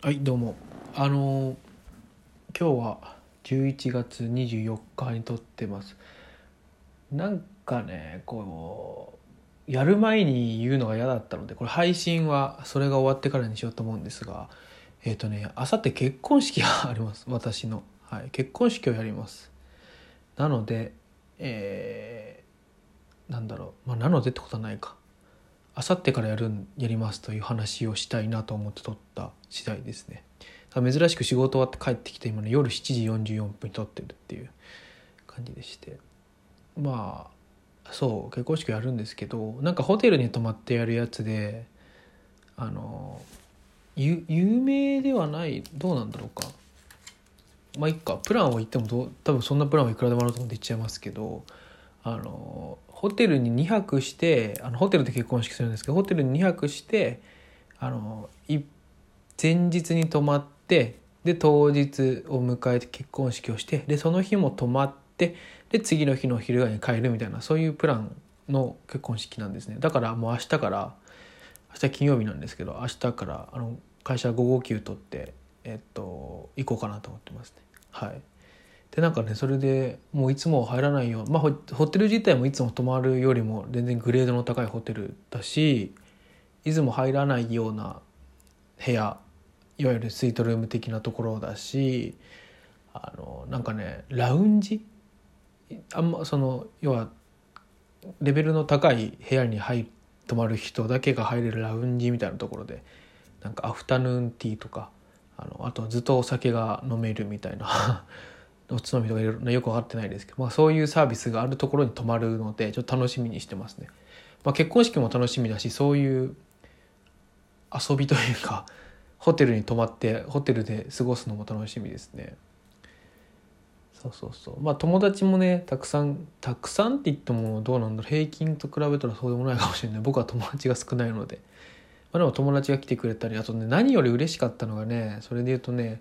はいどうも。あの今日は11月24日に撮ってます。なんかねこうやる前に言うのが嫌だったのでこれ配信はそれが終わってからにしようと思うんですがえっ、とねあさって結婚式があります。私の、はい、結婚式をやります。なのでえー、なんだろう。まあなのでってことはないか。あさってからやるやりますという話をしたいなと思って撮った次第ですね。珍しく仕事終わって帰ってきて今の夜7時44分に撮ってるっていう感じでして。まあそう結婚式やるんですけどなんかホテルに泊まってやるやつであの有名ではないどうなんだろうか。まあいっか。プランを言ってもど多分そんなプランはいくらでもあると思って言っちゃいますけどあのホテルに2泊してあのホテルで結婚式するんですけどホテルに2泊してあの前日に泊まってで当日を迎えて結婚式をしてでその日も泊まってで次の日の昼ぐらいに帰るみたいなそういうプランの結婚式なんですねだからもう明日から明日金曜日なんですけど明日からあの会社5号休取ってえっと行こうかなと思ってますねはい。でなんかねそれでもういつも入らないよまあホテル自体もいつも泊まるよりも全然グレードの高いホテルだしいつも入らないような部屋いわゆるスイートルーム的なところだしあのなんかねラウンジ？あんまその要はレベルの高い部屋に入泊まる人だけが入れるラウンジみたいなところでなんかアフタヌーンティーとかあのあとずっとお酒が飲めるみたいなおつまみとかいろいろよく分かってないですけど、まあ、そういうサービスがあるところに泊まるのでちょっと楽しみにしてますね。まあ、結婚式も楽しみだしそういう遊びというかホテルに泊まってホテルで過ごすのも楽しみですね。そうそうそうまあ友達もねたくさんたくさんって言ってもどうなんだろう平均と比べたらそうでもないかもしれない僕は友達が少ないので、まあ、でも友達が来てくれたりあとね何より嬉しかったのがねそれで言うとね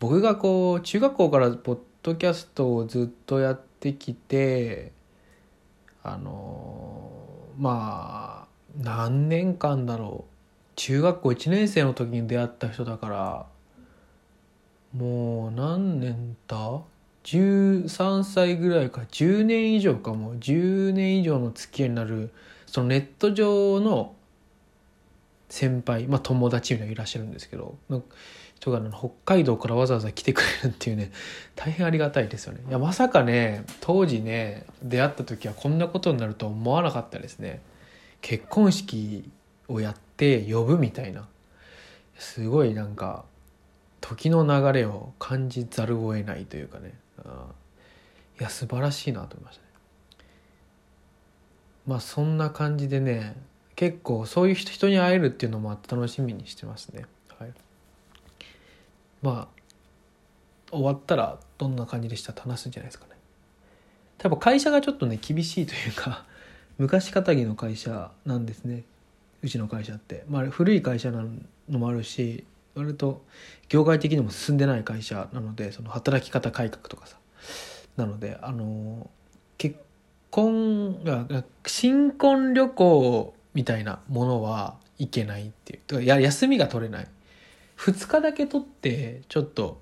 僕がこう中学校からポッドキャストをずっとやってきてあのまあ何年間だろう。中学校1年生の時に出会った人だからもう何年だ13歳ぐらいか。10年以上かも。う10年以上の付き合いになるそのネット上の先輩まあ友達みたいないらっしゃるんですけど人が北海道からわざわざ来てくれるっていうね大変ありがたいですよね。いやまさかね当時ね出会った時はこんなことになると思わなかったですね。結婚式をやって呼ぶみたいな。すごいなんか時の流れを感じざるを得ないというかね。いや素晴らしいなと思いましたね。まあそんな感じでね結構そういう人に会えるっていうのも楽しみにしてますね。はい。まあ終わったらどんな感じでしたって話すんじゃないですかね。多分会社がちょっとね厳しいというか 昔かたぎの会社なんですね。うちの会社って、まあ、古い会社なのもあるし割と業界的にも進んでない会社なのでその働き方改革とかさ。なのであの結婚が新婚旅行みたいなものはいけないっていう。や休みが取れない。2日だけ取ってちょっと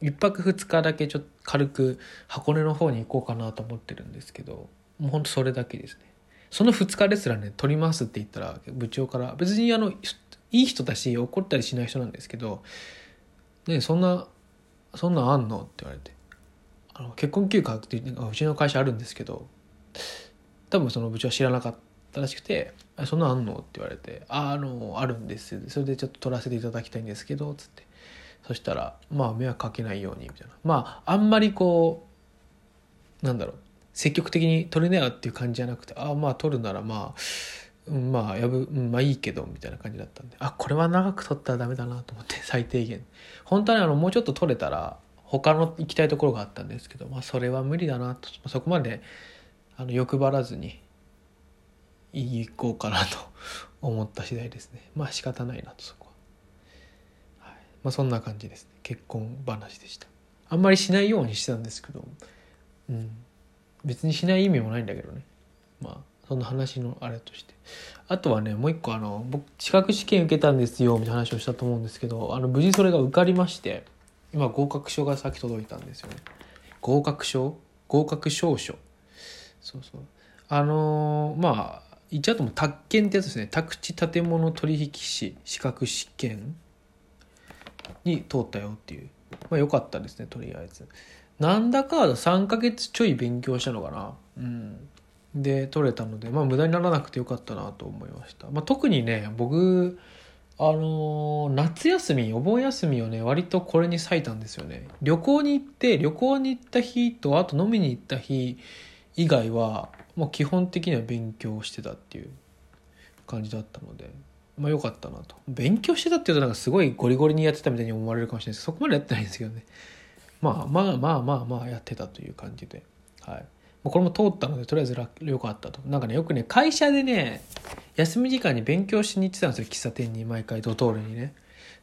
1泊2日だけちょっと軽く箱根の方に行こうかなと思ってるんですけどもうほんとそれだけですねその2日ですらね取りますって言ったら部長から別にあのいい人だし怒ったりしない人なんですけど「ねそんなそんなんあんの?」って言われてあの結婚休暇ってうちの会社あるんですけど多分その部長は知らなかったらしくて「そんなあんの?」って言われて「ああのあるんですそれでちょっと取らせていただきたいんですけど」つって。そしたらまあ迷惑かけないようにみたいな。まああんまりこうなんだろう。積極的に取れなよっていう感じじゃなくてああまあ取るならまあ、うん、まあやぶ、まあいいけどみたいな感じだったんであこれは長く取ったらダメだなと思って 最低限。本当にあのもうちょっと取れたら他の行きたいところがあったんですけど、まあ、それは無理だなと。そこまであの欲張らずに行こうかなと思った次第ですね。まあ仕方ないなとそこは、はい。まあ、そんな感じですね。結婚話でした。あんまりしないようにしてたんですけど。うん。別にしない意味もないんだけどね。まあそんな話のあれとして。あとはねもう一個あの僕資格試験受けたんですよみたいな話をしたと思うんですけどあの無事それが受かりまして今合格書がさっき届いたんですよね。合格証合格証書？そうそう。あのーまあ言っちゃうとも宅建ってやつですね。宅地建物取引士資格試験に通ったよっていう。まあ良かったですねとりあえず。なんだか3ヶ月ちょい勉強したのかな。うん。で取れたのでまあ無駄にならなくてよかったなと思いました、まあ、特にね僕あのー夏休みお盆休みをね割とこれに割いたんですよね。旅行に行って旅行に行った日とあと飲みに行った日以外はもう基本的には勉強してたっていう感じだったのでまあ良かったなと。勉強してたっていうとなんかすごいゴリゴリにやってたみたいに思われるかもしれないです。けどそこまでやってないんですけどね。まあまあまあまあまあやってたという感じで。はい。これも通ったのでとりあえず楽良かったと。なんかねよくね会社でね休み時間に勉強しに行ってたんですよ。喫茶店に毎回ドトールにね。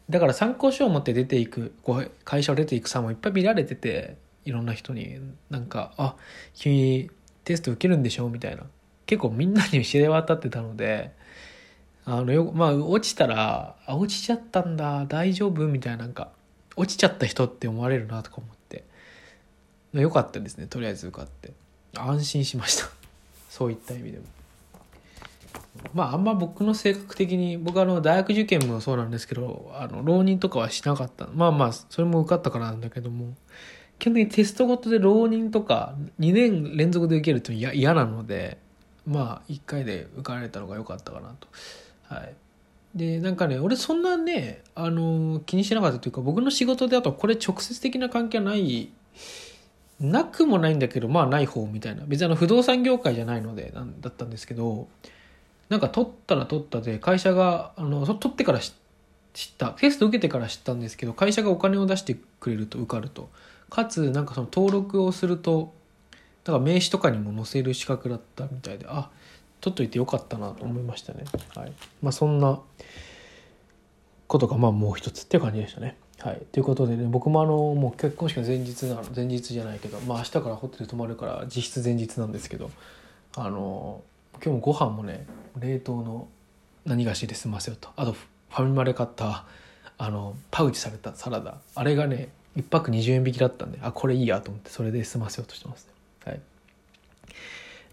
だから参考書を持って出ていくこう会社を出ていくさもいっぱい見られてていろんな人に。なんか「あ君テスト受けるんでしょ?」みたいな。結構みんなに知れ渡ってたのであのよまあ落ちたら「あ落ちちゃったんだ大丈夫?」みたいななんか落ちちゃった人って思われるなとか思って。よかったですねとりあえず受かって。安心しました。そういった意味でも。まああんま僕の性格的に僕あの大学受験もそうなんですけどあの浪人とかはしなかった。まあまあそれも受かったからなんだけども。基本的にテストごとで浪人とか2年連続で受けると嫌嫌なのでまあ1回で受かられたのが良かったかなと。はい。でなんかね俺そんなねあの気にしなかったというか僕の仕事であとこれ直接的な関係はないなくもないんだけどまあない方みたいな。別にあの不動産業界じゃないのでなんだったんですけどなんか取ったら取ったで会社があの取ってから知った。テスト受けてから知ったんですけど会社がお金を出してくれると受かると。かつなんかその登録をするとだから名刺とかにも載せる資格だったみたいであ取っといてよかったなと思いましたね。はい。まあそんなことがまあもう一つっていう感じでしたね。はい、ということでね僕もあのもう結婚式の前日なの前日じゃないけどまあ明日からホテル泊まるから実質前日なんですけどあの今日もご飯もね冷凍の何菓子で済ませようと。あとファミマで買ったあのパウチされたサラダ。あれがね1泊20円引きだったんであこれいいやと思ってそれで済ませようとしてますね。はい。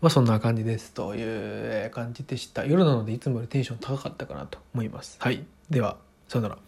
まあそんな感じですという感じでした。夜なのでいつもよりテンション高かったかなと思います。はい。ではさよなら。